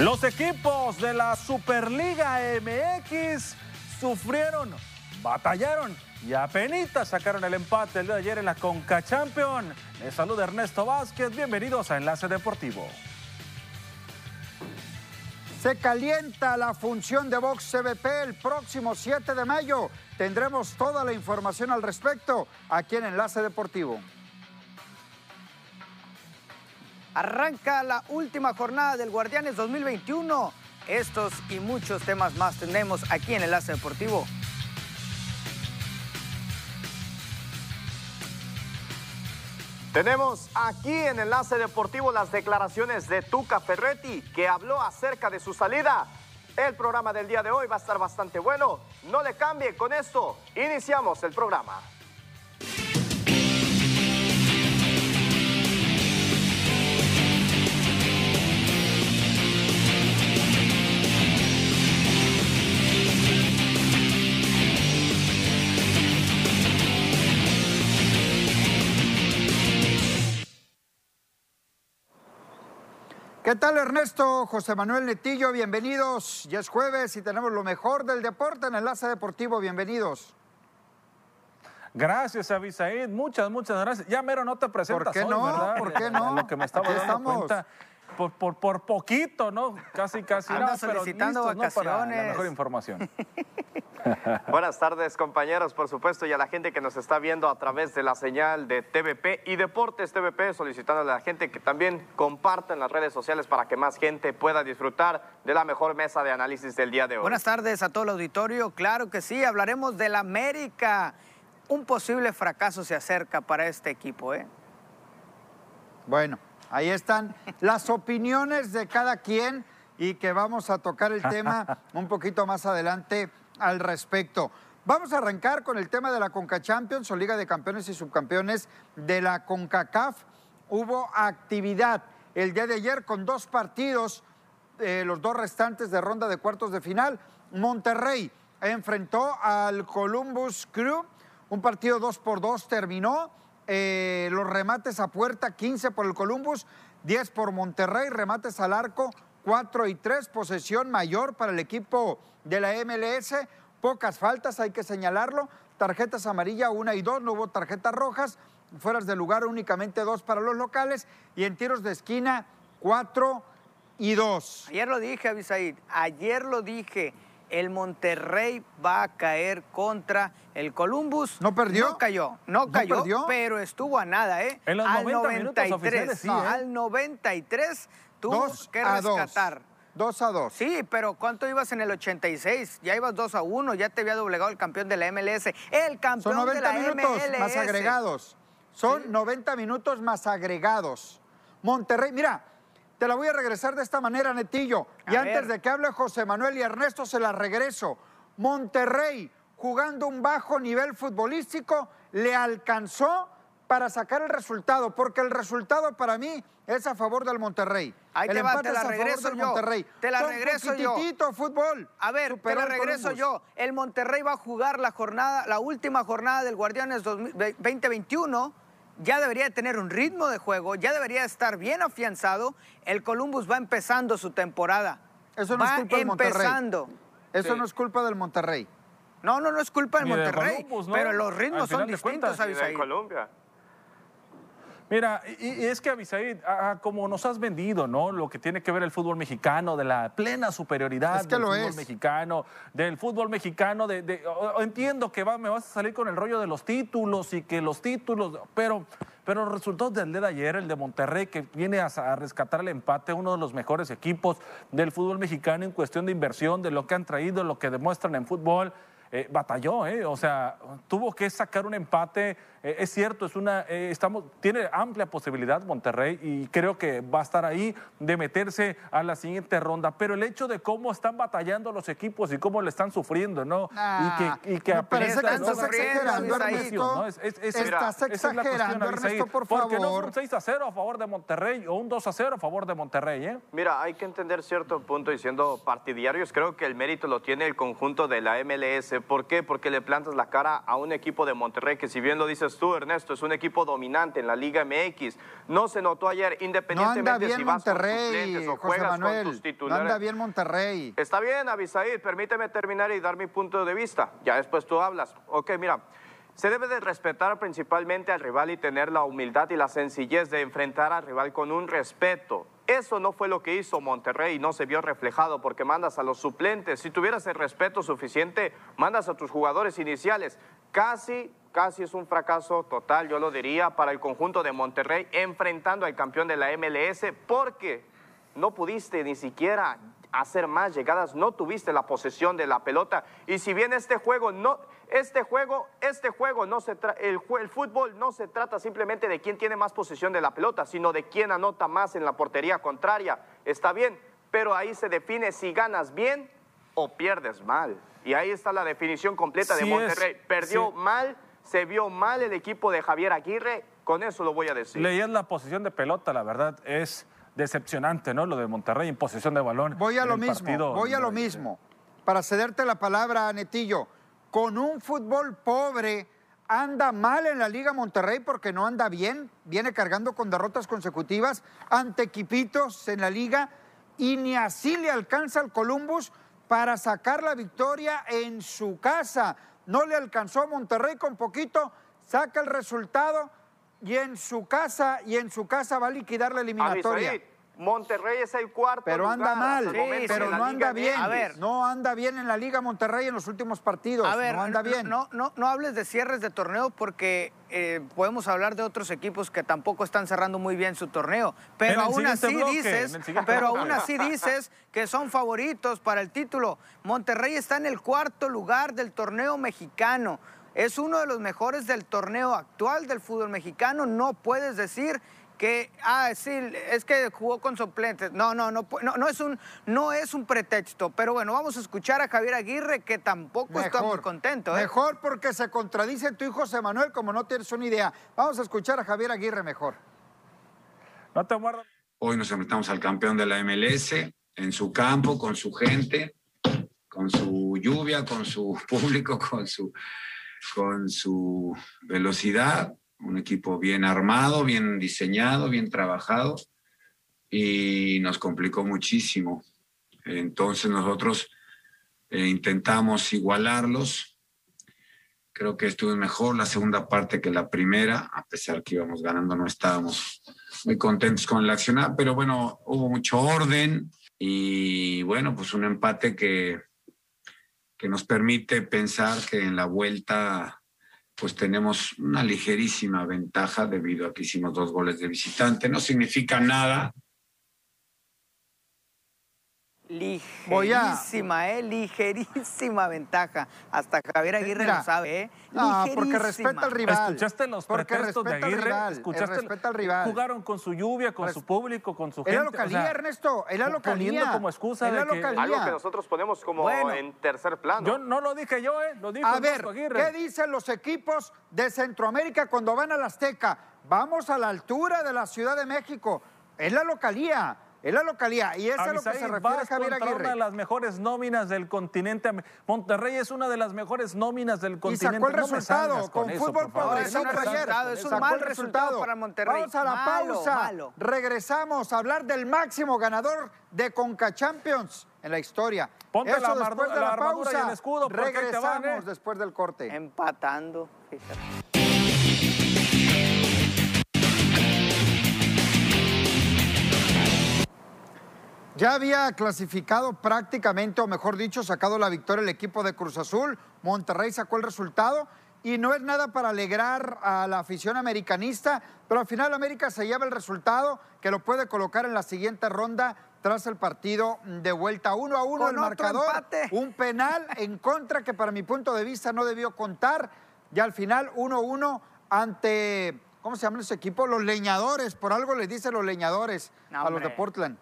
Los equipos de la Superliga MX sufrieron, batallaron y apenas sacaron el empate el día de ayer en la Conca Champion. Les saluda Ernesto Vázquez, bienvenidos a Enlace Deportivo. Se calienta la función de Box CBP el próximo 7 de mayo. Tendremos toda la información al respecto aquí en Enlace Deportivo. Arranca la última jornada del Guardianes 2021. Estos y muchos temas más tenemos aquí en Enlace Deportivo. Tenemos aquí en Enlace Deportivo las declaraciones de Tuca Ferretti, que habló acerca de su salida. El programa del día de hoy va a estar bastante bueno. No le cambie con esto. Iniciamos el programa. ¿Qué tal Ernesto? José Manuel Netillo, bienvenidos. Ya es jueves y tenemos lo mejor del deporte en Enlace Deportivo, bienvenidos. Gracias, Abisaid. Muchas, muchas gracias. Ya mero no te presentas ¿Por qué hoy, no? ¿verdad? ¿Por qué no? Lo que me estaba Aquí dando estamos. cuenta. Por, por, por poquito, ¿no? Casi, casi. Anda no, pero solicitando listos, ¿no? Para la vacaciones. mejor información. Buenas tardes, compañeros, por supuesto, y a la gente que nos está viendo a través de la señal de TVP y Deportes TVP, solicitando a la gente que también comparta en las redes sociales para que más gente pueda disfrutar de la mejor mesa de análisis del día de hoy. Buenas tardes a todo el auditorio. Claro que sí, hablaremos del América. Un posible fracaso se acerca para este equipo, ¿eh? Bueno, ahí están las opiniones de cada quien y que vamos a tocar el tema un poquito más adelante al respecto. Vamos a arrancar con el tema de la Conca Champions o Liga de Campeones y Subcampeones de la CONCACAF. Hubo actividad el día de ayer con dos partidos, eh, los dos restantes de ronda de cuartos de final. Monterrey enfrentó al Columbus Crew, un partido 2 por 2 terminó. Eh, los remates a puerta, 15 por el Columbus, 10 por Monterrey, remates al arco, 4 y 3, posesión mayor para el equipo de la MLS, pocas faltas, hay que señalarlo, tarjetas amarillas 1 y 2, no hubo tarjetas rojas, fueras de lugar únicamente 2 para los locales y en tiros de esquina 4 y 2. Ayer lo dije, Abisaid, ayer lo dije. El Monterrey va a caer contra el Columbus. ¿No perdió? No cayó, no ¿No cayó, perdió? pero estuvo a nada, ¿eh? En los al 90 minutos oficiales, sí, no, ¿eh? al 93 tuvo 2 que a 2. rescatar. 2 a 2. Sí, pero ¿cuánto ibas en el 86? Ya ibas 2 a 1, ya te había doblegado el campeón de la MLS. El campeón Son de 90 la minutos MLS. más agregados. Son 90 minutos más agregados. Monterrey, mira, te la voy a regresar de esta manera, Netillo. y antes de que hable José Manuel y Ernesto, se la regreso. Monterrey, jugando un bajo nivel futbolístico, le alcanzó para sacar el resultado, porque el resultado para mí es a favor del Monterrey. Ahí el te va, empate te la es a favor regreso del yo. Monterrey. Te la Con regreso yo. fútbol. A ver, te la regreso yo. El Monterrey va a jugar la jornada, la última jornada del Guardianes 2000 2021. Ya debería de tener un ritmo de juego, ya debería estar bien afianzado. El Columbus va empezando su temporada. Eso no va es culpa del Monterrey. empezando. Eso Sí. no es culpa del Monterrey. No, no, no es culpa del Ni de Monterrey, Columbus, ¿no? pero los ritmos son distintos, cuentas. Abisaí. Colombia. Mira, y, y es que Abisaid, ah, como nos has vendido, ¿no? Lo que tiene que ver el fútbol mexicano, de la plena superioridad Es que del fútbol es. mexicano, del fútbol mexicano, de, de- entiendo que va, me vas a salir con el rollo de los títulos y que los títulos, pero, pero los resultados del de ayer, el de Monterrey, que viene a, a rescatar el empate, uno de los mejores equipos del fútbol mexicano en cuestión de inversión, de lo que han traído, lo que demuestran en fútbol. Eh, batalló, ¿eh? o sea, tuvo que sacar un empate. eh, es cierto, es una, eh, estamos, tiene amplia posibilidad Monterrey y creo que va a estar ahí de meterse a la siguiente ronda. Pero el hecho de cómo están batallando los equipos y cómo le están sufriendo, ¿no? Ah, y que, y que me parece aprieta, que ¿no? estás exagerando. Ernesto. ¿no? Es- es- es- Estás esa es la exagerando, Ernesto, por Porque no favor. un 6 a 0 a favor de Monterrey o un 2 a 0 a favor de Monterrey, ¿eh? Mira, hay que entender cierto punto y siendo partidarios, creo que el mérito lo tiene el conjunto de la MLS MLS. ¿Por qué? Porque le plantas la cara a un equipo de Monterrey que si bien lo dices tú, Ernesto, es un equipo dominante en la Liga MX. No se notó ayer, No independientemente anda bien si vas con Monterrey, suplentes o José juegas con Manuel. tus No titulares. anda bien Monterrey. Está bien, Abisaid, permíteme terminar y dar mi punto de vista. Ya después tú hablas. Ok, mira, se debe de respetar principalmente al rival y tener la humildad y la sencillez de enfrentar al rival con un respeto. Eso no fue lo que hizo Monterrey y no se vio reflejado porque mandas a los suplentes. Si tuvieras el respeto suficiente, mandas a tus jugadores iniciales. Casi, casi es un fracaso total, yo lo diría, para el conjunto de Monterrey enfrentando al campeón de la MLS porque no pudiste ni siquiera hacer más llegadas, no tuviste la posesión de la pelota. Y si bien este juego no, este juego, este juego no se tra- el, el fútbol no se trata simplemente de quién tiene más posesión de la pelota, sino de quién anota más en la portería contraria. Está bien, pero ahí se define si ganas bien o pierdes mal. Y ahí está la definición completa de es, Monterrey. Perdió sí. mal, se vio mal el equipo de Javier Aguirre, con eso lo voy a decir. Leías la posición de pelota, la verdad, es decepcionante, ¿no? Lo de Monterrey en posesión de balón. Voy a lo mismo, partido. voy a lo mismo. Para cederte la palabra, Netillo, con un fútbol pobre, anda mal en la Liga Monterrey porque no anda bien, viene cargando con derrotas consecutivas ante equipitos en la liga y ni así le alcanza al Columbus para sacar la victoria en su casa. No le alcanzó a Monterrey con poquito, saca el resultado y en su casa, y en su casa va a liquidar la eliminatoria. Monterrey es el cuarto Pero anda mal, pero no anda Liga bien. A ver. No anda bien en la Liga Monterrey en los últimos partidos. A ver, no anda bien. No, no, no hables de cierres de torneo porque eh, podemos hablar de otros equipos que tampoco están cerrando muy bien su torneo. Pero aún así bloque, dices, pero bloque. aún así dices que son favoritos para el título. Monterrey está en el cuarto lugar del torneo mexicano. Es uno de los mejores del torneo actual del fútbol mexicano. No puedes decir que, ah, sí, es que jugó con suplentes. No, no, no, no, no, es un, no es un pretexto. Pero bueno, vamos a escuchar a Javier Aguirre, que tampoco está muy contento. ¿eh? Mejor porque se contradice tu hijo José Manuel, como no tienes una idea. Vamos a escuchar a Javier Aguirre mejor. No te muerdas. Hoy nos enfrentamos al campeón de la MLS en su campo, con su gente, con su lluvia, con su público, con su, con su velocidad. Un equipo bien armado, bien diseñado, bien trabajado y nos complicó muchísimo. Entonces nosotros eh, intentamos igualarlos. Creo que estuvo mejor la segunda parte que la primera, a pesar que íbamos ganando, no estábamos muy contentos con el accionar, pero bueno, hubo mucho orden y bueno, pues un empate que, que nos permite pensar que en la vuelta pues tenemos una ligerísima ventaja debido a que hicimos dos goles de visitante. No significa nada, A- Ligerísima, ¿eh? Ligerísima ventaja. Hasta Javier Aguirre Mira, lo sabe, ¿eh? No, porque respeta al rival. ¿Escuchaste los porque pretextos de respeta al Aguirre? rival, ¿Escuchaste? respeta al rival. Jugaron con su lluvia, con Res- su público, con su Es gente. la o localía, sea, Ernesto. Es la poniendo localía. como excusa Es la de que-. Algo que nosotros ponemos como Bueno. en tercer plano. Yo no lo dije yo, ¿eh? Lo dijo A ver, Aguirre. ¿qué dicen los equipos de Centroamérica cuando van a la Azteca? Vamos a la altura de la Ciudad de México. Es la localía, es la localía. Y eso es a lo que se refiere Javier Aguirre. una de las mejores nóminas del continente. Monterrey es una de las mejores nóminas del Y continente. sacó el No resultado con, eso, fútbol por favor. pobre. No, es un Sacó ayer. es un mal resultado para Monterrey. Vamos a la Malo, pausa. malo. Regresamos a hablar del máximo ganador de Conca Champions en la historia. Ponte Eso la después de la, la armadura y pausa. el escudo, ahí te Regresamos van, ¿eh? después del corte. Empatando. fíjate. Ya había clasificado prácticamente, o mejor dicho, sacado la victoria el equipo de Cruz Azul. Monterrey sacó el resultado y no es nada para alegrar a la afición americanista, pero al final América se lleva el resultado que lo puede colocar en la siguiente ronda tras el partido de vuelta. Uno a uno Con el otro marcador, empate. un penal en contra que para mi punto de vista no debió contar. Y al final 1-1 ante, ¿cómo se llaman ese equipo? Los leñadores, por algo les dicen los leñadores No, a los de. Portland.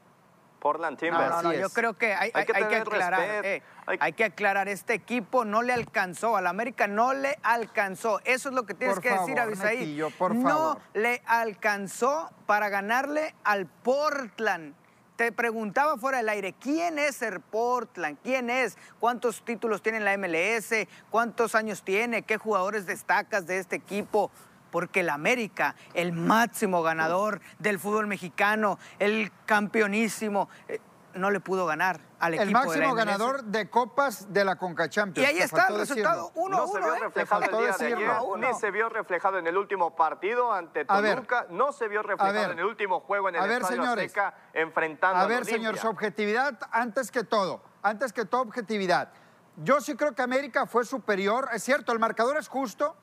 Portland Timbers. no, no, yo creo que hay, que hay que tener aclarar. eh, Hay- hay... que aclarar, este equipo no le alcanzó, al América no le alcanzó. Eso es lo que tienes Por que decir, Abisaí. Netillo, por no favor. le alcanzó para ganarle al Portland. te preguntaba fuera del aire, ¿quién es el Portland? ¿Quién es? ¿Cuántos títulos tiene en la MLS? ¿Cuántos años tiene? ¿Qué jugadores destacas de este equipo? Porque el América, el máximo ganador del fútbol mexicano, el campeonísimo, eh, no le pudo ganar al equipo El de la máximo ganador de copas de la Conca Y Champions. ahí te está el resultado, decirlo. 1 no se vio ¿eh? reflejado el faltó día de decirlo. ayer, Uno. ni se vio reflejado en el último partido ante A ver. Toluca, no se vio reflejado ver. en el último juego en el A ver, Estadio señores. Azteca enfrentando A ver, Olimpia. señor, su objetividad antes que todo, antes que todo objetividad. Yo sí creo que América fue superior, es cierto, el marcador es justo,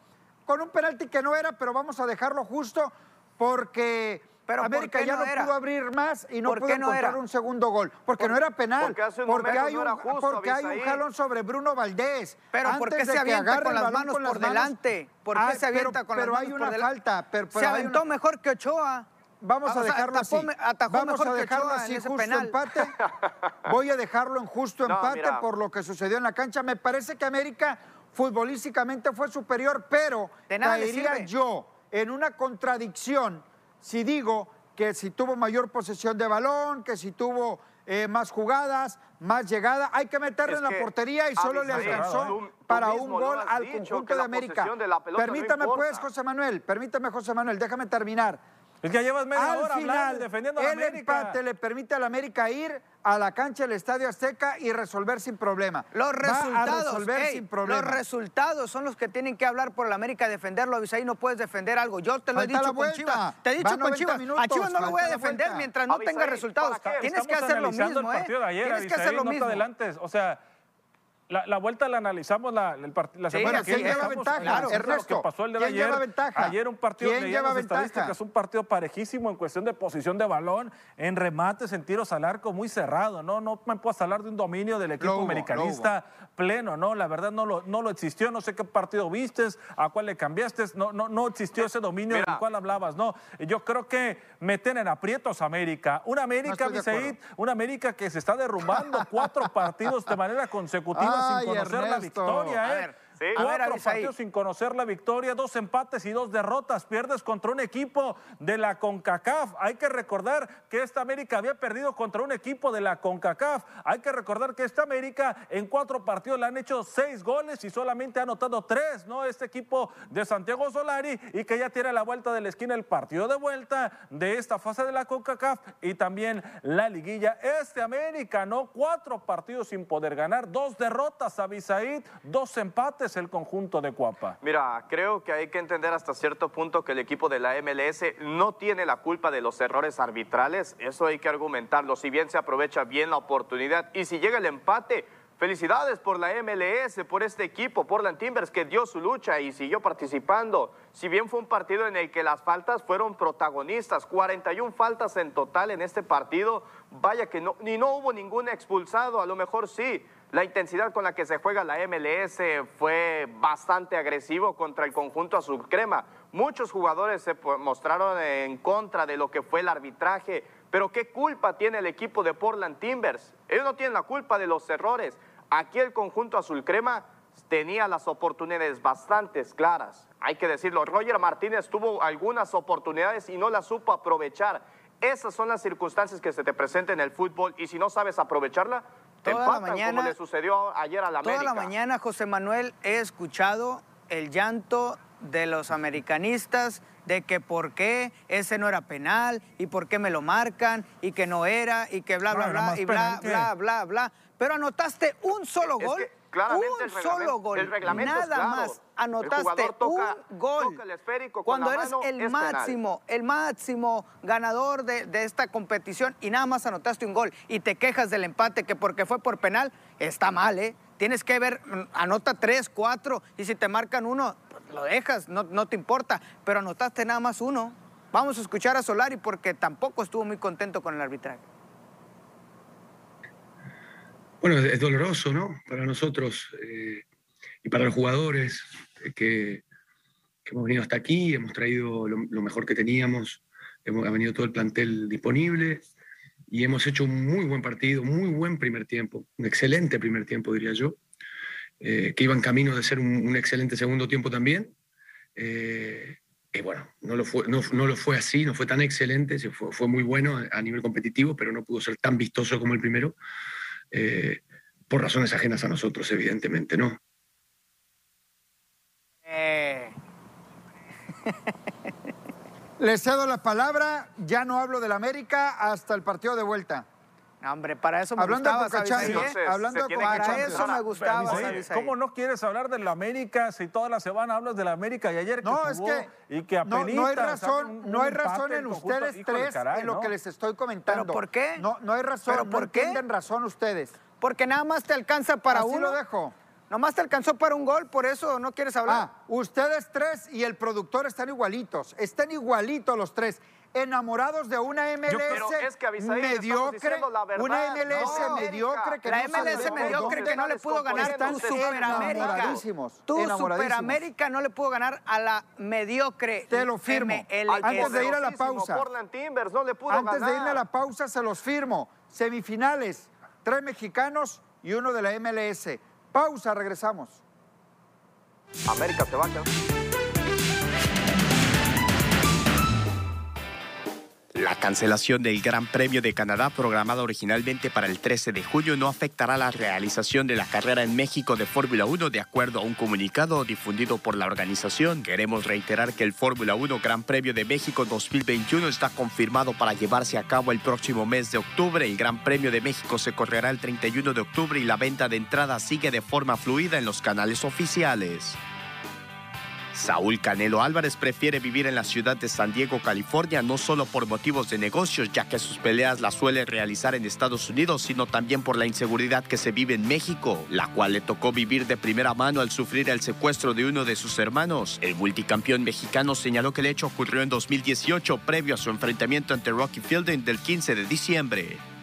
con un penalti que no era, pero vamos a dejarlo justo porque Pero ¿por América qué ya no pudo abrir más y no ¿Por pudo qué no encontrar era? un segundo gol, porque no era penal, porque hace un porque momento hay un, era justo, porque hay un Avisaí. jalón sobre Bruno Valdés. Pero ¿por antes qué de se avienta con las manos con las por manos. delante? ¿Por qué Ah, se pero- avienta con las pero manos hay por una delante? falta, pero, se pero aventó una- mejor que Ochoa. Vamos a dejarlo así. atajó me- atajó Vamos mejor a dejarlo así, justo penal. empate. Voy a dejarlo en justo empate por lo que sucedió en la cancha. Me parece que América futbolísticamente fue superior, pero caería yo en una contradicción si digo que si tuvo mayor posesión de balón, que si tuvo eh, más jugadas, más llegada, hay que meterle Es en la portería y solo le alcanzó tú- tú para un gol al conjunto de América. de no Permítame pues. José Manuel, permítame José Manuel, déjame terminar. Es que llevas media Al hora hablando final, y defendiendo a la el América. empate le permite al América ir a la cancha del Estadio Azteca y resolver sin problema. Los Va resultados, a resolver ey, sin problema. los resultados son los que tienen que hablar por el América, defenderlo. Avisaí, no puedes defender algo. Yo te lo he Falta la dicho con. Chivas. Te he dicho con 90 Chivas. a Chivas no lo voy a la defender mientras no Avisaí, tenga resultados. Tienes que hacer lo mismo, ¿eh? ayer, Tienes que hacer lo no mismo. adelantes. O sea, la, la vuelta la analizamos la, la Sí, semana que es. viene. ¿Quién lleva ventaja? analizando Ernesto, pasó el de ¿quién ayer. lleva ventaja? Ayer un partido ¿Quién lleva ventaja? estadísticas, un partido parejísimo en cuestión de posición de balón, en remates, en tiros al arco muy cerrado. No, no me puedes hablar de un dominio del equipo hubo, americanista pleno, ¿no? La verdad no lo, no lo existió. No sé qué partido vistes, a cuál le cambiaste. No, no, no existió ese dominio Mira. del cual hablabas, ¿no? Yo creo que meten en aprietos a América. Una América, acuerdo. Bisaid, una América que se está derrumbando cuatro partidos de manera consecutiva sin conocer la Ernesto. victoria, A ¿eh? ver, Sí. a ver, Cuatro partidos sin conocer la victoria, dos empates y dos derrotas. Pierdes contra un equipo de la CONCACAF. Hay que recordar que esta América había perdido contra un equipo de la CONCACAF. Hay que recordar que esta América en cuatro partidos le han hecho seis goles y solamente ha anotado tres, ¿no? Este equipo de Santiago Solari y que ya tiene a la vuelta de la esquina el partido de vuelta de esta fase de la CONCACAF y también la liguilla. Este América, ¿no? Cuatro partidos sin poder ganar, dos derrotas a Bisaid, dos empates el conjunto de Cuapa. Mira, creo que hay que entender hasta cierto punto que el equipo de la MLS no tiene la culpa de los errores arbitrales. Eso hay que argumentarlo. Si bien se aprovecha bien la oportunidad y si llega el empate, felicidades por la MLS, por este equipo, por la Timbers que dio su lucha y siguió participando. Si bien fue un partido en el que las faltas fueron protagonistas, 41 faltas en total en este partido, vaya que no, ni no hubo ningún expulsado, a lo mejor sí. La intensidad con la que se juega la MLS fue bastante agresivo contra el conjunto azul crema. Muchos jugadores se mostraron en contra de lo que fue el arbitraje, pero ¿qué culpa tiene el equipo de Portland Timbers? Ellos no tienen la culpa de los errores. Aquí el conjunto azul crema tenía las oportunidades bastantes claras. Hay que decirlo, Roger Martínez tuvo algunas oportunidades y no las supo aprovechar. Esas son las circunstancias que se te presentan en el fútbol y si no sabes aprovecharla, Toda la mañana- como le sucedió ayer a la Toda América. la mañana, José Manuel, he escuchado el llanto de los americanistas de que por qué ese no era penal y por qué me lo marcan y que no era y que bla, bla, No, bla y bla, bla, bla, bla. Pero anotaste un solo Es gol. que claramente un el solo gol. el reglamento es nada claro. más. Anotaste toca- un gol. toca el esférico Cuando eres mano, el penal. máximo, el máximo ganador de, de esta competición y nada más anotaste un gol y te quejas del empate que porque fue por penal, está mal, ¿eh? Tienes que ver, mm, anota tres, cuatro y si te marcan uno, pues lo dejas, no, no te importa, pero anotaste nada más uno. Vamos a escuchar a Solari porque tampoco estuvo muy contento con el arbitraje. Bueno, es doloroso, ¿no? Para nosotros eh, y para los jugadores eh, que, hemos venido hasta aquí, hemos traído lo, mejor que teníamos, hemos, ha venido todo el plantel disponible y hemos hecho un muy buen partido, muy buen primer tiempo, un excelente primer tiempo, diría yo, eh, que iba en camino de ser un, excelente segundo tiempo también, eh, bueno, no lo, fue, así, no fue tan excelente, fue, muy bueno a nivel competitivo, pero no pudo ser tan vistoso como el primero, eh, por razones ajenas a nosotros, evidentemente, ¿no? Eh. Le cedo la palabra, ya no hablo del América hasta el partido de vuelta hombre, para eso me hablando gustaba de Hablando de Para eso me gustaba ¿Cómo no quieres hablar de la América si toda la semana hablas de la América y ayer que no, es que, y que no, no hay razón, no hay razón en ustedes tres en lo que les estoy comentando. ¿Pero por qué? No, no hay razón, ¿Pero por qué? tienen razón ustedes. Porque nada más te alcanza para Así uno. lo dejo. Nomás te alcanzó para un gol, por eso no quieres hablar. Ah, ustedes tres y el productor están igualitos. Están igualitos los tres enamorados de una MLS mediocre, una MLS mediocre que la MLS mediocre que no le pudo ganar tu Superamérica. Tu Superamérica no le pudo ganar a la mediocre. Te lo firmo. Antes de ir a la pausa. Antes de irme a la pausa se los firmo. Semifinales, tres mexicanos y uno de la MLS. Pausa, regresamos. América se va a La cancelación del Gran Premio de Canadá, programada originalmente para el 13 de julio, no afectará la realización de la carrera en México de Fórmula 1, de acuerdo a un comunicado difundido por la organización. Queremos reiterar que el Fórmula 1 Gran Premio de México 2021 está confirmado para llevarse a cabo el próximo mes de octubre. El Gran Premio de México se correrá el 31 de octubre y la venta de entradas sigue de forma fluida en los canales oficiales. Saúl Canelo Álvarez prefiere vivir en la ciudad de San Diego, California, no solo por motivos de negocios, ya que sus peleas las suele realizar en Estados Unidos, sino también por la inseguridad que se vive en México, la cual le tocó vivir de primera mano al sufrir el secuestro de uno de sus hermanos. El multicampeón mexicano señaló que el hecho ocurrió en 2018, previo a su enfrentamiento ante Rocky Fielding del 15 de diciembre.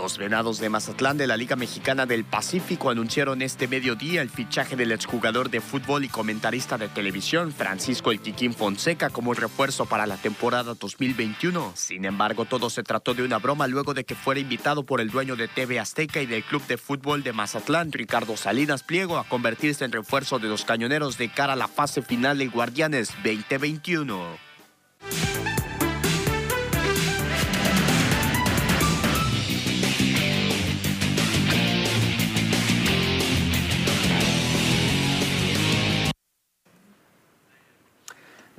Los Venados de Mazatlán de la Liga Mexicana del Pacífico anunciaron este mediodía el fichaje del exjugador de fútbol y comentarista de televisión Francisco El Quiquín Fonseca como refuerzo para la temporada 2021. Sin embargo, todo se trató de una broma luego de que fuera invitado por el dueño de TV Azteca y del Club de Fútbol de Mazatlán, Ricardo Salinas Pliego, a convertirse en refuerzo de los cañoneros de cara a la fase final del Guardianes 2021.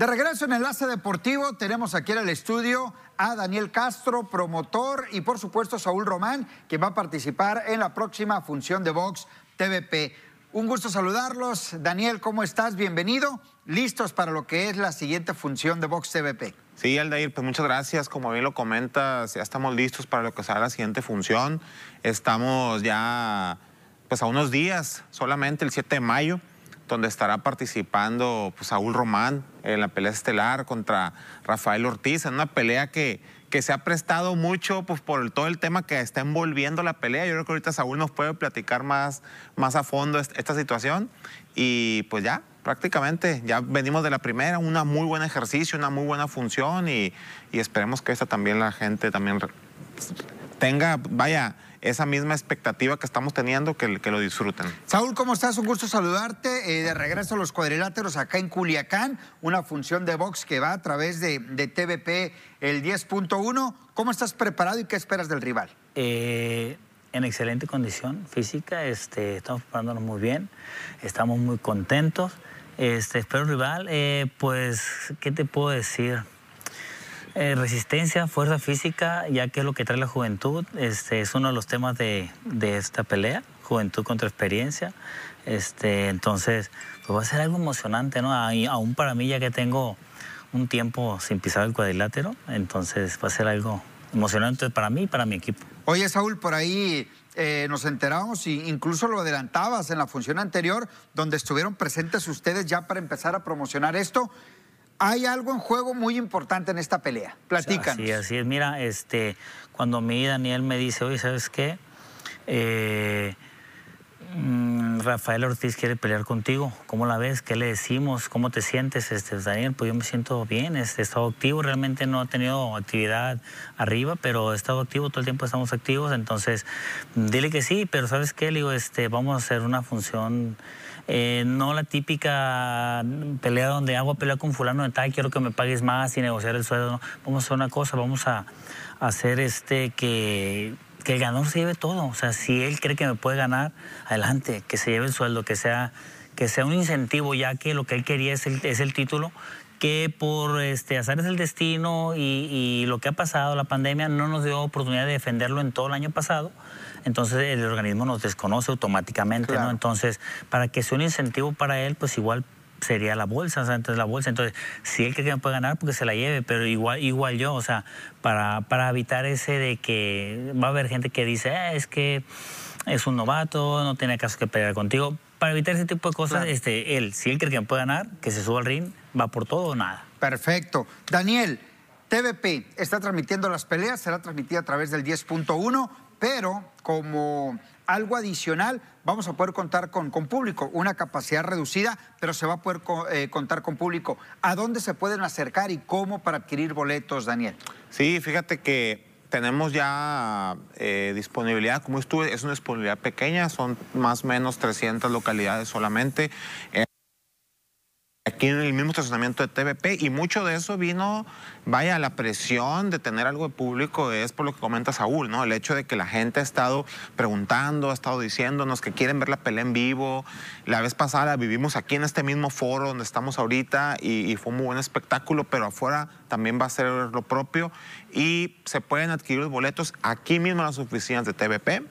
De regreso en Enlace Deportivo, tenemos aquí en el estudio a Daniel Castro, promotor, y por supuesto Saúl Román, que va a participar en la próxima función de Vox TVP. Un gusto saludarlos. Daniel, ¿cómo estás? Bienvenido. ¿Listos para lo que es la siguiente función de Vox TVP? Sí, Aldair, pues muchas gracias. Como bien lo comentas, ya estamos listos para lo que será la siguiente función. Estamos ya pues a unos días, solamente el 7 de mayo donde estará participando pues, Saúl Román en la pelea estelar contra Rafael Ortiz, en una pelea que, que se ha prestado mucho pues, por todo el tema que está envolviendo la pelea. Yo creo que ahorita Saúl nos puede platicar más, más a fondo esta situación. Y pues ya, prácticamente, ya venimos de la primera, un muy buen ejercicio, una muy buena función y, y esperemos que esta también la gente también tenga, vaya, esa misma expectativa que estamos teniendo, que, que lo disfruten. Saúl, ¿cómo estás? Un gusto saludarte. Eh, de regreso a los cuadriláteros acá en Culiacán, una función de box que va a través de, de TVP el 10.1. ¿Cómo estás preparado y qué esperas del rival? Eh, en excelente condición física, este, estamos preparándonos muy bien, estamos muy contentos. Este, espero rival, eh, pues, ¿qué te puedo decir? Eh, resistencia, fuerza física, ya que es lo que trae la juventud, este, es uno de los temas de, esta pelea, juventud contra experiencia. Este, entonces, pues va a ser algo emocionante, ¿no? aún para mí, ya que tengo un tiempo sin pisar el cuadrilátero, entonces va a ser algo emocionante para mí y para mi equipo. Oye, Saúl, por ahí eh, nos enteramos, e incluso lo adelantabas en la función anterior, donde estuvieron presentes ustedes ya para empezar a promocionar esto hay algo en juego muy importante en esta pelea. Platícanos. Sí, así es. Mira, este, cuando mí Daniel me dice, oye, ¿sabes qué? Eh, mm, Rafael Ortiz quiere pelear contigo. ¿Cómo la ves? ¿Qué le decimos? ¿Cómo te sientes, este, Daniel? Pues yo me siento bien, este, he estado activo. Realmente no he tenido actividad arriba, pero he estado activo. Todo el tiempo estamos activos. Entonces, dile que sí, pero ¿sabes qué? Le digo, este, vamos a hacer una función eh, no la típica pelea donde hago pelea con fulano de tal, quiero que me pagues más y negociar el sueldo. No. Vamos a hacer una cosa, vamos a, hacer este que, que el ganador se lleve todo. O sea, si él cree que me puede ganar, adelante, que se lleve el sueldo, que sea, que sea un incentivo, ya que lo que él quería es el, es el título que por este, es el destino y, y, lo que ha pasado, la pandemia, no nos dio oportunidad de defenderlo en todo el año pasado entonces el organismo nos desconoce automáticamente, ¿no? Entonces, para que sea un incentivo para él, pues igual sería la bolsa, o sea, entonces la bolsa. Entonces, si él cree que me puede ganar, porque se la lleve, pero igual, igual yo, o sea, para, para evitar ese de que va a haber gente que dice, eh, es que es un novato, no tiene caso que pelear contigo. Para evitar ese tipo de cosas, este, él, si él cree que me puede ganar, que se suba al ring, va por todo o nada. Perfecto. Daniel, TVP está transmitiendo las peleas, será transmitida a través del 10.1 pero como algo adicional vamos a poder contar con, con público, una capacidad reducida, pero se va a poder eh, contar con público. ¿A dónde se pueden acercar y cómo para adquirir boletos, Daniel? Sí, fíjate que tenemos ya eh, disponibilidad, como estuve, es una disponibilidad pequeña, son más o menos 300 localidades solamente aquí en el mismo estacionamiento de TVP y mucho de eso vino, vaya, la presión de tener algo de público es por lo que comenta Saúl, ¿no? El hecho de que la gente ha estado preguntando, ha estado diciéndonos que quieren ver la pelea en vivo. La vez pasada vivimos aquí en este mismo foro donde estamos ahorita y, fue un buen espectáculo, pero afuera también va a ser lo propio y se pueden adquirir los boletos aquí mismo en las oficinas de TVP.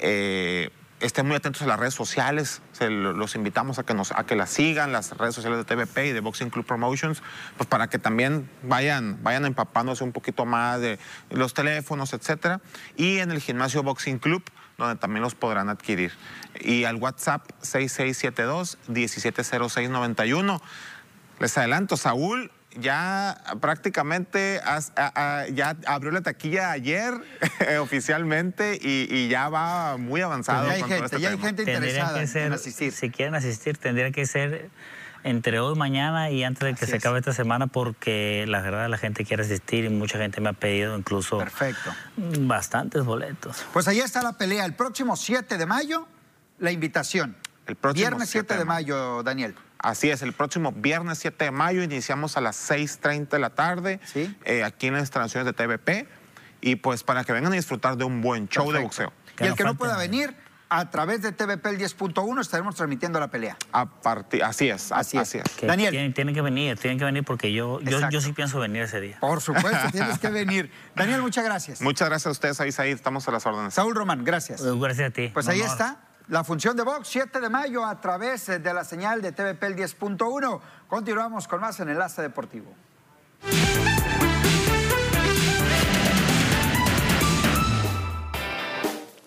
Eh, estén muy atentos a las redes sociales. los invitamos a que, nos, a que las sigan, las redes sociales de TVP y de Boxing Club Promotions, pues para que también vayan, vayan empapándose un poquito más de los teléfonos, etcétera. Y en el gimnasio Boxing Club, donde también los podrán adquirir. Y al WhatsApp 6672-170691. Les adelanto, Saúl ya prácticamente ya abrió la taquilla ayer oficialmente y, ya va muy avanzado. Pues ya hay gente, este ya hay gente interesada en asistir. Si quieren asistir, tendría que ser entre hoy y mañana y antes de que se acabe esta semana porque la verdad la gente quiere asistir y mucha gente me ha pedido incluso Perfecto. bastantes boletos. Pues ahí está la pelea. El próximo 7 de mayo, la invitación. El próximo Viernes 7 de mayo, Daniel. Así es, el próximo viernes 7 de mayo iniciamos a las 6.30 de la tarde eh, aquí en las instalaciones de TVP y pues para que vengan a disfrutar de un buen show de boxeo. Y el que no pueda venir, a través de TVP el 10.1 estaremos transmitiendo la pelea. A así es, así, es. Daniel. Tienen, que venir, tienen que venir porque yo, yo, sí pienso venir ese día. Por supuesto, tienes que venir. Daniel, muchas gracias. Muchas gracias a ustedes, ahí, ahí estamos a las órdenes. Saúl Román, gracias. Gracias a ti. Pues ahí está la función de Vox, 7 de mayo, a través de la señal de TVP el 10.1. Continuamos con más en Enlace Deportivo.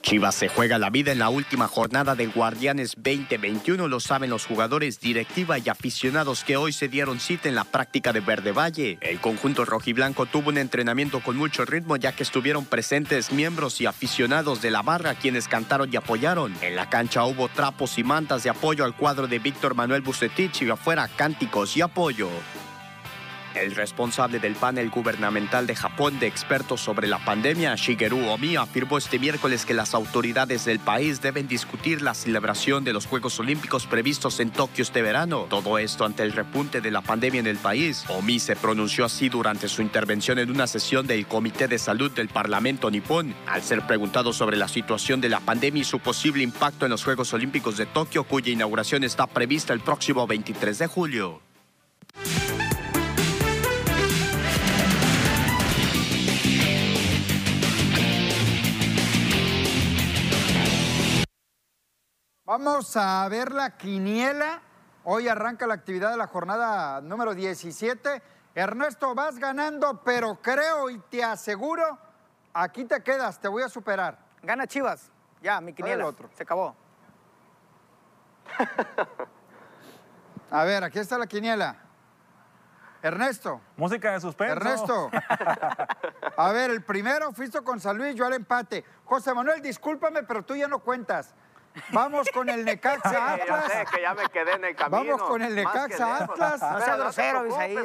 Chivas se juega la vida en la última jornada de Guardianes 2021, lo saben los jugadores, directiva y aficionados que hoy se dieron cita en la práctica de Verde Valle. El conjunto rojiblanco tuvo un entrenamiento con mucho ritmo ya que estuvieron presentes miembros y aficionados de la barra quienes cantaron y apoyaron. En la cancha hubo trapos y mantas de apoyo al cuadro de Víctor Manuel Bucetich y afuera cánticos y apoyo. El responsable del panel gubernamental de Japón de expertos sobre la pandemia, Shigeru Omi, afirmó este miércoles que las autoridades del país deben discutir la celebración de los Juegos Olímpicos previstos en Tokio este verano. Todo esto ante el repunte de la pandemia en el país. Omi se pronunció así durante su intervención en una sesión del Comité de Salud del Parlamento nipón, al ser preguntado sobre la situación de la pandemia y su posible impacto en los Juegos Olímpicos de Tokio, cuya inauguración está prevista el próximo 23 de julio. Vamos a ver la quiniela. Hoy arranca la actividad de la jornada número 17. Ernesto, vas ganando, pero creo y te aseguro, aquí te quedas, te voy a superar. Gana Chivas. Ya, mi quiniela. Otro. Se acabó. a ver, aquí está la quiniela. Ernesto. Música de suspenso. Ernesto. A ver, el primero fuiste con San Luis, yo al empate. José Manuel, discúlpame, pero tú ya no cuentas. Vamos con el Necaxa Sí, Atlas. sé que ya me quedé en el camino. Vamos con el Necaxa. Atlas. No sea grosero,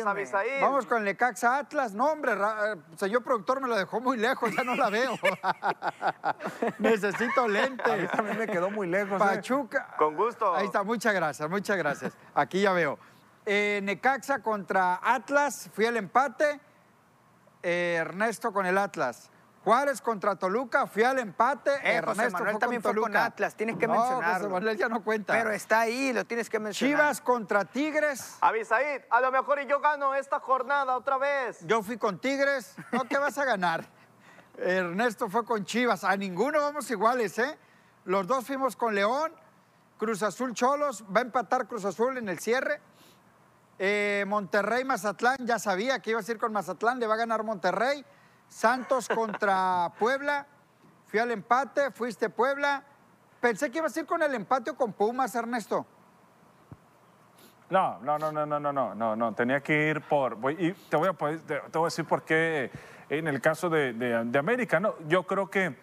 Abisaí. Vamos con el Necaxa Atlas. No, hombre, ra- eh, señor productor me lo dejó muy lejos, ya no la veo. Necesito A mí lentes. también me quedó muy lejos. ¿eh? Pachuca. Con gusto. Ahí está, muchas gracias, muchas gracias. Aquí ya veo. Eh, Necaxa contra Atlas, fui al empate. Eh, Ernesto con el Atlas. Juárez contra Toluca, fui al empate. Eh, José Ernesto Manuel fue también con fue con. Atlas, tienes que no, mencionarlo. José Manuel ya no cuenta. Pero está ahí, lo tienes que mencionar. Chivas contra Tigres. Abisaid, a lo mejor y yo gano esta jornada otra vez. Yo fui con Tigres. No, ¿qué vas a ganar? Ernesto fue con Chivas. A ninguno vamos iguales, ¿eh? Los dos fuimos con León. Cruz Azul Cholos. Va a empatar Cruz Azul en el cierre. Eh, Monterrey Mazatlán. Ya sabía que ibas a ir con Mazatlán. Le va a ganar Monterrey. Santos contra Puebla. Fui al empate. Fuiste Puebla. Pensé que ibas a ir con el empate o con Pumas, Ernesto. No, no, no, no, no, no, no, no, tenía que ir por, y te voy a, te, voy a decir por qué en el caso de, de- de América, ¿no? Yo creo que,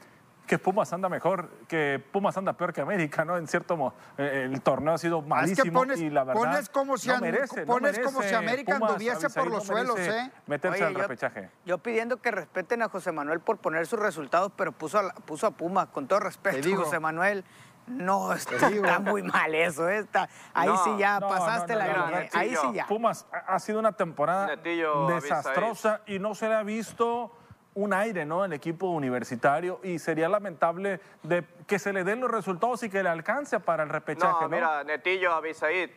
que Pumas anda mejor, que Pumas anda peor que América, ¿no? En cierto modo, eh, el torneo ha sido malísimo es que pones, y la verdad pones como si, no merece, no pones como si merece. América Pumas, anduviese por los no merece suelos, ¿eh? Meterse Oye, al yo- repechaje. Yo pidiendo que respeten a José Manuel por poner sus resultados, pero puso a, puso a Pumas, con todo respeto, digo. José Manuel. No, está, muy mal eso. eh, está- ahí No, sí ya No, pasaste no, no, la no, línea. Ahí sí ya. Pumas ha ha sido una temporada Netillo, desastrosa y no se le ha visto un aire, ¿no? El equipo universitario y sería lamentable de que se le den los resultados y que le alcance para el repechaje, No, ¿no? mira, Netillo, Abisaid.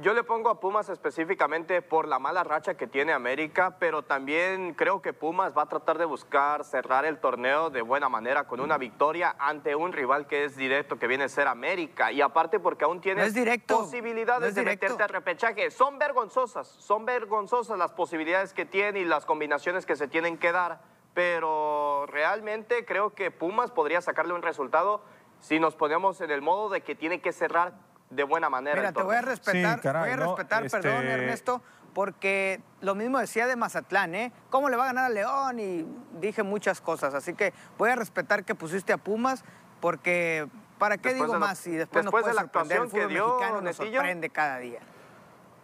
Yo le pongo a Pumas específicamente por la mala racha que tiene América, pero también creo que Pumas va a tratar de buscar cerrar el torneo de buena manera con una victoria ante un rival que es directo, que viene a ser América. Y aparte porque aún tiene No directo, posibilidades no de directo. meterte al repechaje. Son vergonzosas, son vergonzosas las posibilidades que tiene y las combinaciones que se tienen que dar. Pero realmente creo que Pumas podría sacarle un resultado si nos ponemos en el modo de que tiene que cerrar de buena manera. Mira, te voy a respetar, Sí, caray, voy a ¿no? respetar, Este- perdón, Ernesto, porque lo mismo decía de Mazatlán, ¿eh? ¿Cómo le va a ganar a León? Y dije muchas cosas, así que voy a respetar que pusiste a Pumas, porque ¿para qué Después digo lo- más? Y después nos después de la sorprender. El actuación que fútbol dio mexicano nos Netillo. sorprende cada día.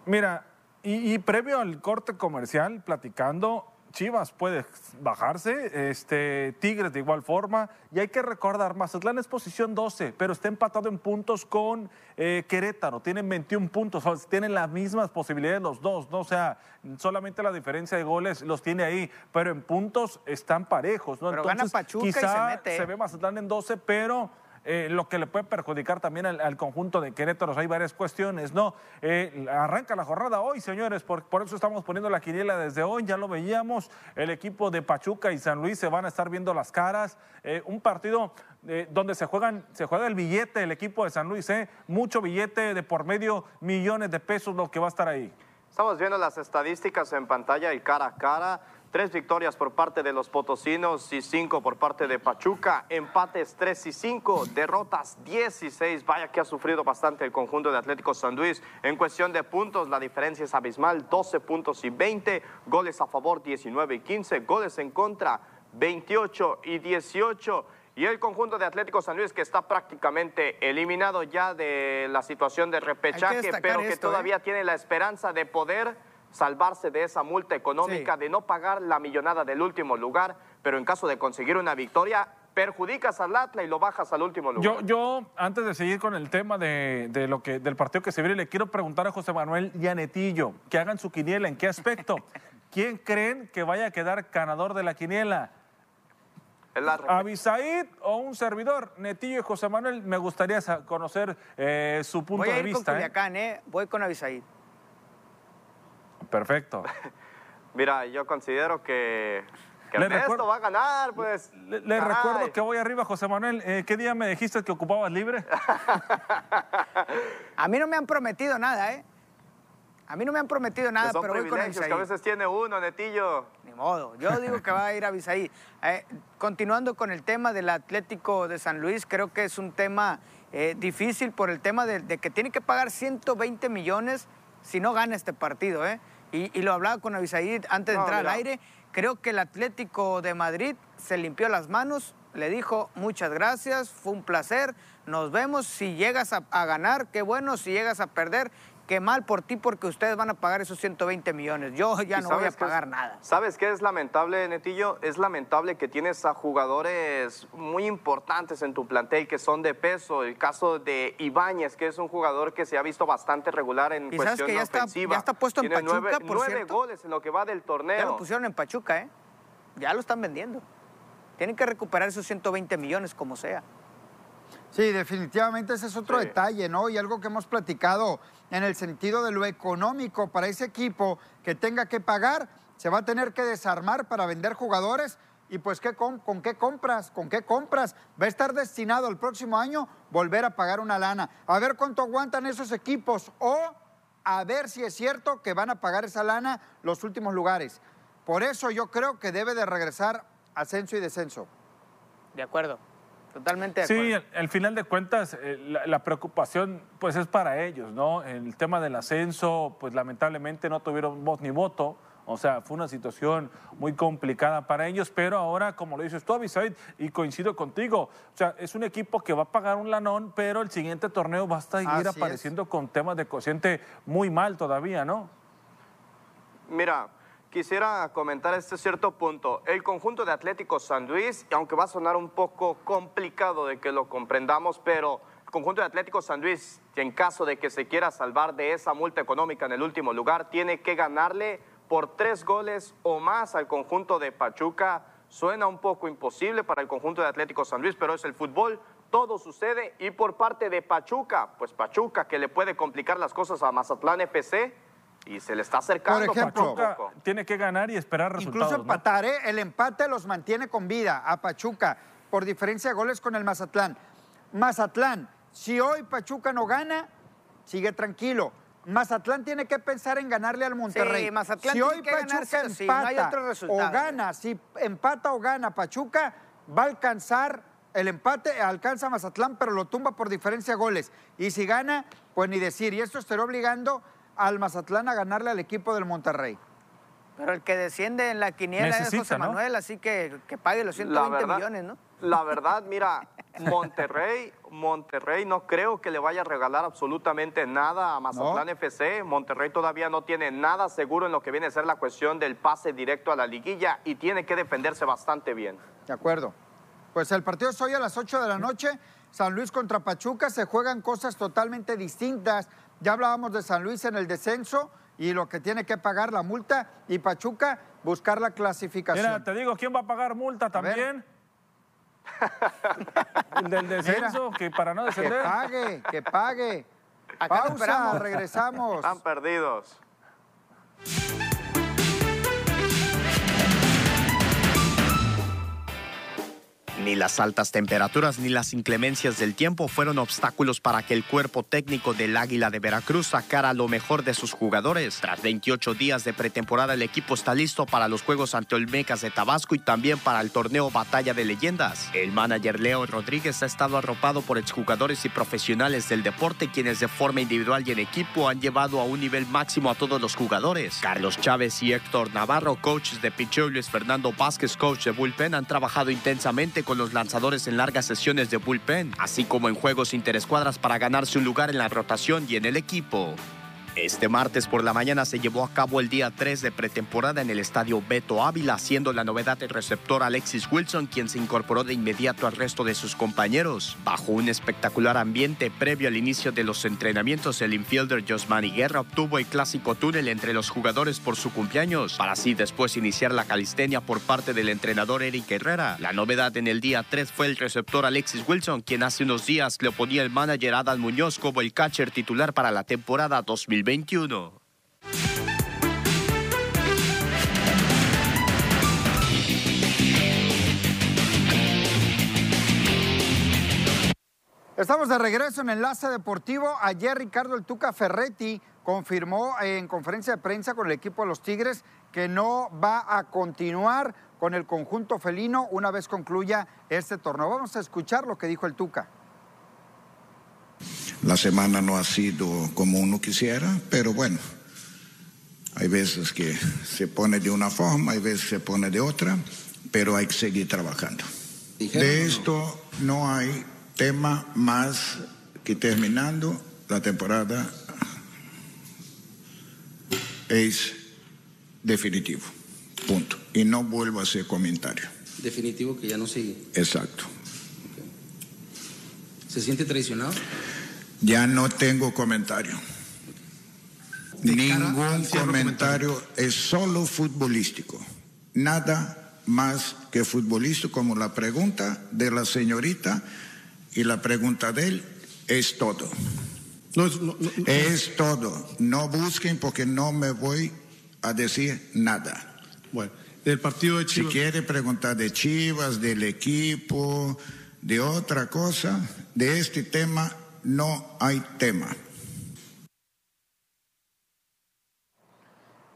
Mira, y, y previo al corte comercial, platicando, Chivas puede bajarse, este, Tigres de igual forma, y hay que recordar, Mazatlán es posición 12, pero está empatado en puntos con eh, Querétaro, tienen 21 puntos, o sea, tienen las mismas posibilidades los dos, ¿no? O sea, solamente la diferencia de goles los tiene ahí, pero en puntos están parejos, ¿no? Pero gana Pachuca y se quizá mete, se ve Mazatlán en 12, pero eh, lo que le puede perjudicar también al, conjunto de Querétaro. Hay varias cuestiones, ¿no? Eh, arranca la jornada hoy, señores, por, por eso estamos poniendo la quiniela desde hoy, ya lo veíamos. El equipo de Pachuca y San Luis se van a estar viendo las caras. Eh, un partido donde se, juegan, se juega el billete, el equipo de San Luis, ¿eh? Mucho billete de por medio, millones de pesos lo que va a estar ahí. Estamos viendo las estadísticas en pantalla y cara a cara. Tres victorias por parte de los potosinos y cinco por parte de Pachuca. Empates 3 y 5, derrotas 16. Vaya que ha sufrido bastante el conjunto de Atlético San Luis. En cuestión de puntos, la diferencia es abismal, 12 puntos y 20. Goles a favor 19 y 15. Goles en contra 28 y 18. Y el conjunto de Atlético San Luis que está prácticamente eliminado ya de la situación de repechaje, pero que esto, ¿eh? todavía tiene la esperanza de poder salvarse de esa multa económica, Sí. de no pagar la millonada del último lugar, pero en caso de conseguir una victoria, perjudicas al Atlas y lo bajas al último lugar. Yo, yo, antes de seguir con el tema de, de lo que, del partido que se viene, le quiero preguntar a José Manuel y a Netillo que hagan su quiniela. ¿En qué aspecto? ¿Quién creen que vaya a quedar ganador de la quiniela? ¿Abisaid o un servidor? Netillo y José Manuel, me gustaría conocer eh, su punto Voy a de ir con vista. ¿eh? Culiacán, ¿eh? Voy con Avisaí. Perfecto. Mira, yo considero que, que Le Ernesto recuerdo- va a ganar, pues. Le, recuerdo que voy arriba, José Manuel. Eh, ¿Qué día me dijiste que ocupabas libre? A mí no me han prometido nada, ¿eh? A mí no me han prometido nada, son pero voy con que a veces tiene uno, Netillo. Ni modo. Yo digo que va a ir a Avisaí. Eh, continuando con el tema del Atlético de San Luis, creo que es un tema eh, difícil por el tema de, de que tiene que pagar 120 millones si no gana este partido. ¿eh? Y, y lo hablaba con Avisaí antes de No, entrar mira. al aire. Creo que el Atlético de Madrid se limpió las manos le dijo muchas gracias, fue un placer, nos vemos, si llegas a, a ganar, qué bueno, si llegas a perder, qué mal por ti porque ustedes van a pagar esos 120 millones. Yo ya ¿Y no voy a sabes qué es- pagar nada. ¿Sabes qué es lamentable, Netillo? Es lamentable que tienes a jugadores muy importantes en tu plantel que son de peso. El caso de Ibáñez, que es un jugador que se ha visto bastante regular en Y sabes cuestión que ya está- ofensiva. ya está puesto en Tiene Pachuca, nueve, por nueve cierto. goles en lo que va del torneo. Ya lo pusieron en Pachuca, ¿eh? Ya lo están vendiendo. Tienen que recuperar esos 120 millones como sea. Sí, definitivamente ese es otro Sí. detalle, ¿no? Y algo que hemos platicado en el sentido de lo económico para ese equipo que tenga que pagar, se va a tener que desarmar para vender jugadores. Y pues, ¿qué com- ¿con qué compras? ¿Con qué compras? Va a estar destinado el próximo año volver a pagar una lana. A ver cuánto aguantan esos equipos o a ver si es cierto que van a pagar esa lana los últimos lugares. Por eso yo creo que debe de regresar ascenso y descenso. De acuerdo. Totalmente de Sí, acuerdo. al, al final de cuentas, eh, la, la preocupación pues es para ellos, ¿no? El tema del ascenso, pues lamentablemente no tuvieron voz ni voto. O sea, fue una situación muy complicada para ellos, pero ahora, como lo dices tú, Abisaid, y coincido contigo, o sea, es un equipo que va a pagar un lanón, pero el siguiente torneo va a seguir Así es. apareciendo con temas de cociente muy mal todavía, ¿no? Mira, quisiera comentar este cierto punto. El conjunto de Atlético San Luis, aunque va a sonar un poco complicado de que lo comprendamos, pero el conjunto de Atlético San Luis, en caso de que se quiera salvar de esa multa económica en el último lugar, tiene que ganarle por tres goles o más al conjunto de Pachuca. Suena un poco imposible para el conjunto de Atlético San Luis, pero es el fútbol. Todo sucede y por parte de Pachuca, pues Pachuca que le puede complicar las cosas a Mazatlán FC y se le está acercando Por ejemplo, Pachuca tiene que ganar y esperar resultados. Incluso ¿no? empatar, ¿eh? El empate los mantiene con vida a Pachuca por diferencia de goles con el Mazatlán. Mazatlán, si hoy Pachuca no gana, sigue tranquilo. Mazatlán tiene que pensar en ganarle al Monterrey. Sí, Mazatlán si tiene hoy Pachuca sí o sí, no hay empata otro o gana, si empata o gana Pachuca, va a alcanzar el empate, alcanza Mazatlán, pero lo tumba por diferencia de goles. Y si gana, pues ni decir. Y esto estará obligando al Mazatlán a ganarle al equipo del Monterrey. Pero el que desciende en la quiniela es José ¿no? Manuel, así que que pague los La 120 verdad, millones, ¿no? la verdad, mira, Monterrey, Monterrey no creo que le vaya a regalar absolutamente nada a Mazatlán No. FC. Monterrey todavía no tiene nada seguro en lo que viene a ser la cuestión del pase directo a la liguilla y tiene que defenderse bastante bien. De acuerdo. Pues el partido es hoy a las 8 de la noche. San Luis contra Pachuca. Se juegan cosas totalmente distintas. Ya hablábamos de San Luis en el descenso y lo que tiene que pagar la multa. Y Pachuca buscar la clasificación. Mira, te digo, ¿quién va a pagar multa también? El del descenso, que para no que descender. pague, que pague. Acá Pausa, regresamos. Están perdidos. Ni las altas temperaturas ni las inclemencias del tiempo fueron obstáculos para que el cuerpo técnico del Águila de Veracruz sacara lo mejor de sus jugadores. Tras 28 días de pretemporada, el equipo está listo para los Juegos ante Olmecas de Tabasco y también para el torneo Batalla de Leyendas. El manager Leo Rodríguez ha estado arropado por exjugadores y profesionales del deporte quienes de forma individual y en equipo han llevado a un nivel máximo a todos los jugadores. Carlos Chávez y Héctor Navarro, coaches de picheo Luis Fernando Vázquez, coach de bullpen, han trabajado intensamente con los lanzadores en largas sesiones de bullpen, así como en juegos interescuadras para ganarse un lugar en la rotación y en el equipo. Este martes por la mañana se llevó a cabo el día 3 de pretemporada en el estadio Beto Ávila, siendo la novedad el receptor Alexis Wilson, quien se incorporó de inmediato al resto de sus compañeros. Bajo un espectacular ambiente previo al inicio de los entrenamientos, el infielder Josmani Guerra obtuvo el clásico túnel entre los jugadores por su cumpleaños, para así después iniciar la calistenia por parte del entrenador Eric Herrera. La novedad en el día 3 fue el receptor Alexis Wilson, quien hace unos días le oponía el manager Adam Muñoz como el catcher titular para la temporada 2021. Estamos de regreso en Enlace Deportivo. Ayer Ricardo El Tuca Ferretti confirmó en conferencia de prensa con el equipo de los Tigres que no va a continuar con el conjunto felino una vez concluya este torneo. Vamos a escuchar lo que dijo el Tuca. La semana no ha sido como uno quisiera, pero bueno, hay veces que se pone de una forma, hay veces se pone de otra, pero hay que seguir trabajando. De esto no hay tema más que terminando la temporada es definitivo. Punto. Y no vuelvo a hacer comentario. Definitivo que ya no sigue. Exacto. ¿Se siente traicionado? Ya no tengo comentario. Ningún comentario es solo futbolístico. Nada más que futbolístico, como la pregunta de la señorita y la pregunta de él es todo. No, es- no- no- Es todo. No busquen porque no me voy a decir nada. Bueno, del partido de Si Chivas. quiere preguntar de Chivas, del equipo, de otra cosa, de este tema no hay tema.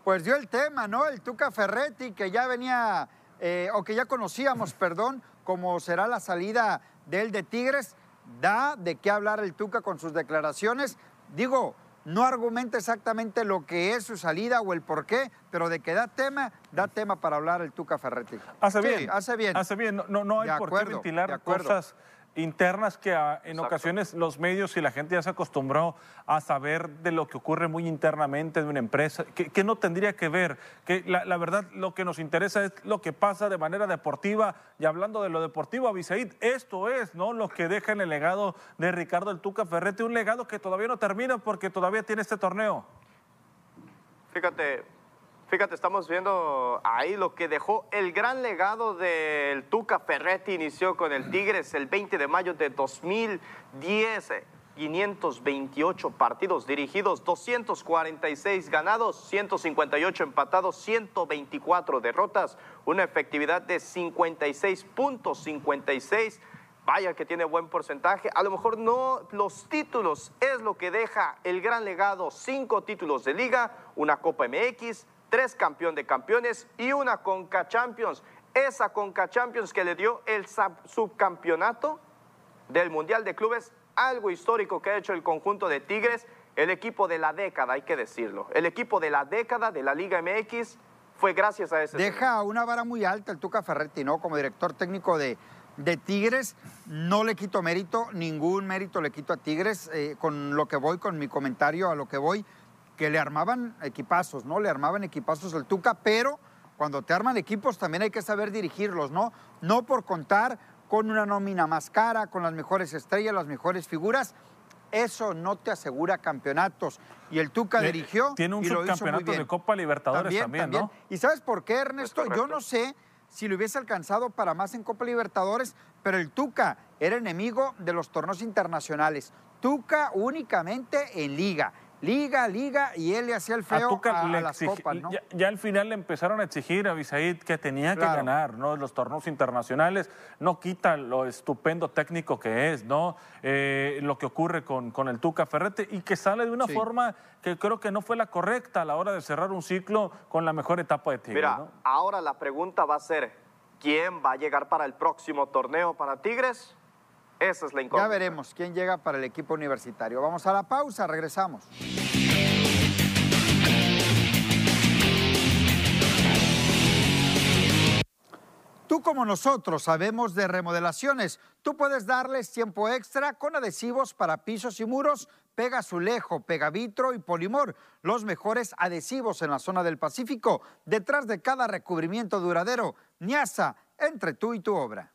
Pues dio el tema, ¿no? El Tuca Ferretti, que ya venía, eh, o que ya conocíamos, perdón, como será la salida de él de Tigres, da de qué hablar el Tuca con sus declaraciones. Digo, no argumenta exactamente lo que es su salida o el por qué, pero de que da tema, da tema para hablar el Tuca Ferretti. Hace Sí, bien. hace bien. Hace bien. No, no, no hay De por qué acuerdo, ventilar cosas internas que ah, en Exacto. ocasiones los medios y la gente ya se acostumbró a saber de lo que ocurre muy internamente de una empresa, que, que no tendría que ver, que la, la verdad lo que nos interesa es lo que pasa de manera deportiva y hablando de lo deportivo, Abisaid, esto es ¿no? lo que deja en el legado de Ricardo el Tuca Ferretti, un legado que todavía no termina porque todavía tiene este torneo. Fíjate, fíjate, estamos viendo ahí lo que dejó el gran legado del Tuca Ferretti. Inició con el Tigres el 20 de mayo de 2010. eh, 528 partidos dirigidos, 246 ganados, 158 empatados, 124 derrotas, una efectividad de 56.56. Vaya que tiene buen porcentaje. A lo mejor no los títulos es lo que deja el gran legado. Cinco títulos de liga, una Copa MX, tres campeón de campeones y una Conca Champions. Esa Conca Champions que le dio el sub- subcampeonato del Mundial de Clubes, algo histórico que ha hecho el conjunto de Tigres, el equipo de la década, hay que decirlo. El equipo de la década de la Liga MX fue gracias a ese. Deja una vara muy alta el Tuca Ferretti, ¿no? Como director técnico de, de Tigres, no le quito mérito, ningún mérito le quito a Tigres, eh, con lo que voy, con mi comentario a lo que voy, que le armaban equipazos, ¿no? Le armaban equipazos el Tuca, pero cuando te arman equipos también hay que saber dirigirlos, ¿no? No por contar con una nómina más cara, con las mejores estrellas, las mejores figuras. Eso no te asegura campeonatos. Y el Tuca Le- dirigió. tiene un y lo hizo muy subcampeonato de bien. Copa Libertadores también, ¿no? ¿Y sabes por qué, Ernesto? Yo correcto. no sé si lo hubiese alcanzado para más en Copa Libertadores, pero el Tuca era enemigo de los torneos internacionales. Tuca únicamente en liga. Liga, liga, y él le hacía el feo a, Tuca a le las exigi- copas, ¿no? ya, ya al final le empezaron a exigir a Bisaid que tenía que Claro. ganar, ¿no? Los torneos internacionales no quita lo estupendo técnico que es, ¿no? Eh, lo que ocurre con, con el Tuca Ferrete y que sale de una Sí. forma que creo que no fue la correcta a la hora de cerrar un ciclo con la mejor etapa de Tigres, Mira, ¿no? ahora la pregunta va a ser, ¿quién va a llegar para el próximo torneo para Tigres? Esa es la incógnita. Ya veremos quién llega para el equipo universitario. Vamos a la pausa, regresamos. Tú como nosotros sabemos de remodelaciones. Tú puedes darles tiempo extra con adhesivos para pisos y muros, Pega Azulejo, Pega Vitro y Polimor, los mejores adhesivos en la zona del Pacífico. Detrás de cada recubrimiento duradero, Niasa, entre tú y tu obra.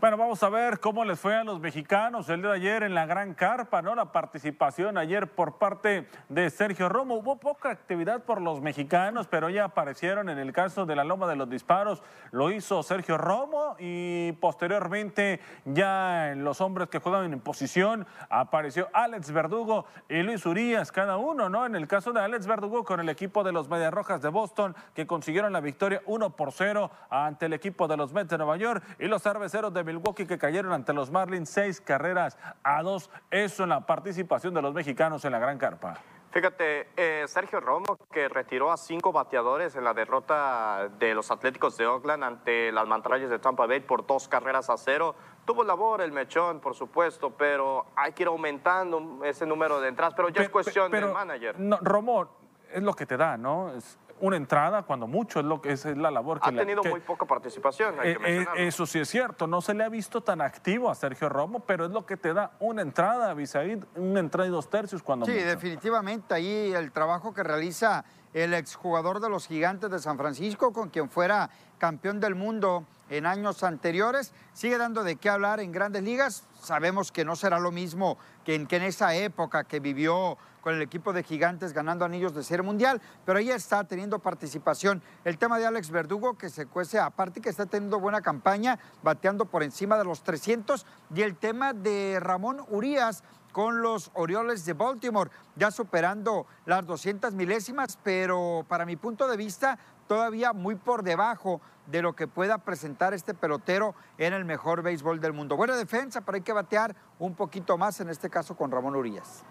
Bueno, vamos a ver cómo les fue a los mexicanos el día de ayer en la Gran Carpa, ¿no? La participación ayer por parte de Sergio Romo. Hubo poca actividad por los mexicanos, pero ya aparecieron en el caso de la Loma de los Disparos. Lo hizo Sergio Romo y posteriormente ya en los hombres que juegan en posición apareció Alex Verdugo y Luis Urias, cada uno, ¿no? En el caso de Alex Verdugo con el equipo de los Medias Rojas de Boston que consiguieron la victoria 1 por 0 ante el equipo de los Mets de Nueva York y los cerveceros de Milwaukee que cayeron ante los Marlins seis carreras a dos. Eso en la participación de los mexicanos en la Gran Carpa. Fíjate, eh, Sergio Romo, que retiró a cinco bateadores en la derrota de los Atléticos de Oakland ante las Mantarrayas de Tampa Bay por dos carreras a cero. Tuvo labor el mechón, por supuesto, pero hay que ir aumentando ese número de entradas. Pero ya es cuestión del manager. No, Romo, es lo que te da, ¿no? Es una entrada, cuando mucho es lo que es, es la labor que Ha le- tenido que- muy poca participación, hay eh, que eh, eso sí es cierto, no se le ha visto tan activo a Sergio Romo, pero es lo que te da una entrada, Bisaid, una entrada y dos tercios cuando Sí, mucho. definitivamente ahí el trabajo que realiza el exjugador de los Gigantes de San Francisco, con quien fuera campeón del mundo en años anteriores, sigue dando de qué hablar en grandes ligas. Sabemos que no será lo mismo que en, esa época que vivió con el equipo de Gigantes ganando anillos de serie mundial, pero ahí está teniendo participación. El tema de Alex Verdugo, que se cuece aparte, que está teniendo buena campaña, bateando por encima de los 300, y el tema de Ramón Urias, con los Orioles de Baltimore, ya superando las 200 milésimas, pero para mi punto de vista todavía muy por debajo de lo que pueda presentar este pelotero en el mejor béisbol del mundo. Buena defensa, pero hay que batear un poquito más, en este caso con Ramón Urias.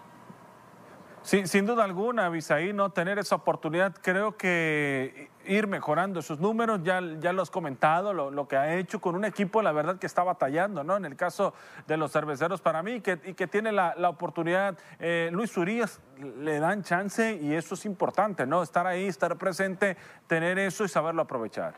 Sí, sin duda alguna, Abisaí, no tener esa oportunidad, creo que ir mejorando sus números, ya, ya lo has comentado, lo, lo que ha hecho con un equipo, la verdad que está batallando, ¿no? En el caso de los cerveceros para mí, que, y que tiene la, la oportunidad, eh, Luis Urias le dan chance y eso es importante, ¿no? Estar ahí, estar presente, tener eso y saberlo aprovechar.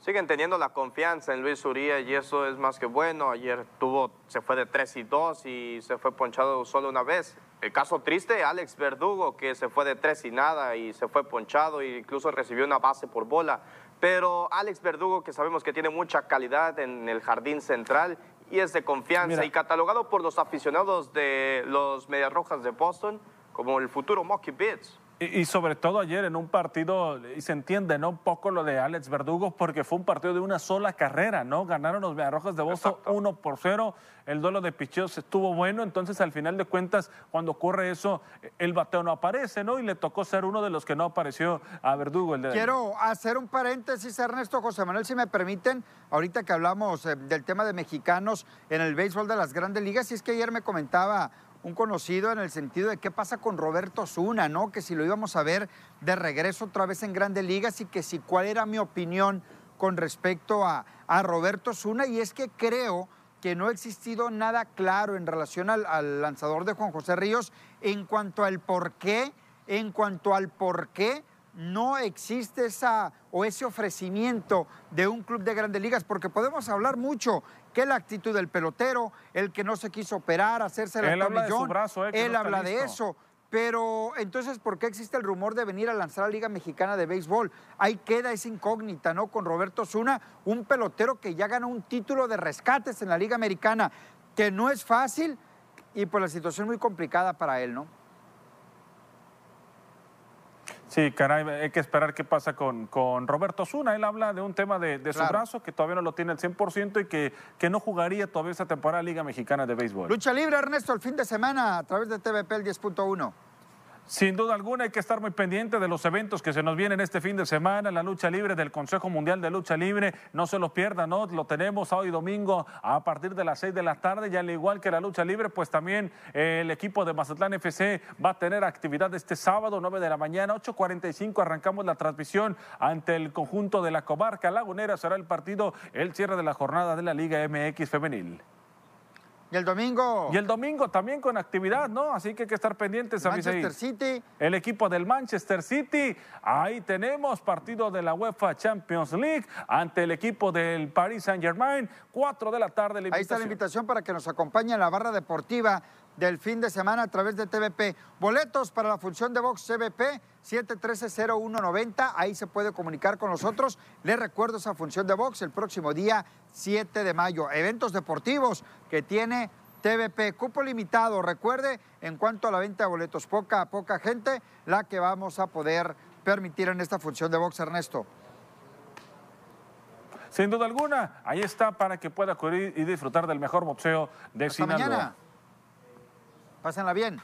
Siguen teniendo la confianza en Luis Uría y eso es más que bueno. Ayer tuvo, se fue de 3 y 2 y se fue ponchado solo una vez. El caso triste, Alex Verdugo, que se fue de 3 y nada y se fue ponchado e incluso recibió una base por bola. Pero Alex Verdugo, que sabemos que tiene mucha calidad en el jardín central y es de confianza Mira. y catalogado por los aficionados de los Medias Rojas de Boston como el futuro Mocky Betts. Y, y sobre todo ayer en un partido, y se entiende, ¿no? Un poco lo de Alex Verdugo, porque fue un partido de una sola carrera, ¿no? Ganaron los Mediarrojas de Boston 1 por 0. El duelo de picheos estuvo bueno, entonces al final de cuentas, cuando ocurre eso, el bateo no aparece, ¿no? Y le tocó ser uno de los que no apareció a Verdugo el de Quiero hacer un paréntesis, Ernesto José Manuel, si me permiten, ahorita que hablamos eh, del tema de mexicanos en el béisbol de las grandes ligas, y es que ayer me comentaba un conocido en el sentido de qué pasa con Roberto Zuna, ¿no? Que si lo íbamos a ver de regreso otra vez en grandes ligas y que si cuál era mi opinión con respecto a, Roberto Zuna, y es que creo que no ha existido nada claro en relación al, al lanzador de Juan José Ríos en cuanto al por qué, en cuanto al por qué no existe esa o ese ofrecimiento de un club de grandes ligas, porque podemos hablar mucho que la actitud del pelotero, el que no se quiso operar, hacerse Él eh, que él no habla de listo. eso. Pero entonces, ¿por qué existe el rumor de venir a lanzar a la Liga Mexicana de Béisbol? Ahí queda esa incógnita, ¿no? Con Roberto Zuna, un pelotero que ya ganó un título de rescates en la Liga Americana, que no es fácil y por la situación muy complicada para él, ¿no? Sí, caray, hay que esperar qué pasa con, con Roberto Zuna. Él habla de un tema de, de su brazo que todavía no lo tiene al 100% y que, que no jugaría todavía esta temporada Liga Mexicana de Béisbol. Lucha libre, Ernesto, el fin de semana a través de TVP el 10.1. Sin duda alguna hay que estar muy pendiente de los eventos que se nos vienen este fin de semana, la lucha libre del Consejo Mundial de Lucha Libre, no se los pierdan, ¿no? Lo tenemos hoy domingo a partir de las 6 de la tarde y al igual que la lucha libre, pues también eh, el equipo de Mazatlán FC va a tener actividad este sábado, 9 de la mañana, 8.45 arrancamos la transmisión ante el conjunto de la comarca lagunera, será el partido, el cierre de la jornada de la Liga MX femenil. Y el domingo, Y el domingo también con actividad, ¿no? Así que hay que estar pendientes. Abisaí. Manchester City. El equipo del Manchester City. Ahí tenemos partido de la UEFA Champions League ante el equipo del Paris Saint Germain. Cuatro de la tarde. La Ahí está la invitación para que nos acompañe en la barra deportiva del fin de semana a través de TVP. Boletos para la función de box CBP 713-0190. Ahí se puede comunicar con nosotros. Les recuerdo esa función de box el próximo día 7 de mayo. Eventos deportivos que tiene TVP. Cupo limitado. Recuerde, en cuanto a la venta de boletos, poca, poca gente la que vamos a poder permitir en esta función de box, Ernesto. Sin duda alguna, ahí está para que pueda acudir y disfrutar del mejor boxeo de Hasta Sinaloa. mañana. Pásenla bien.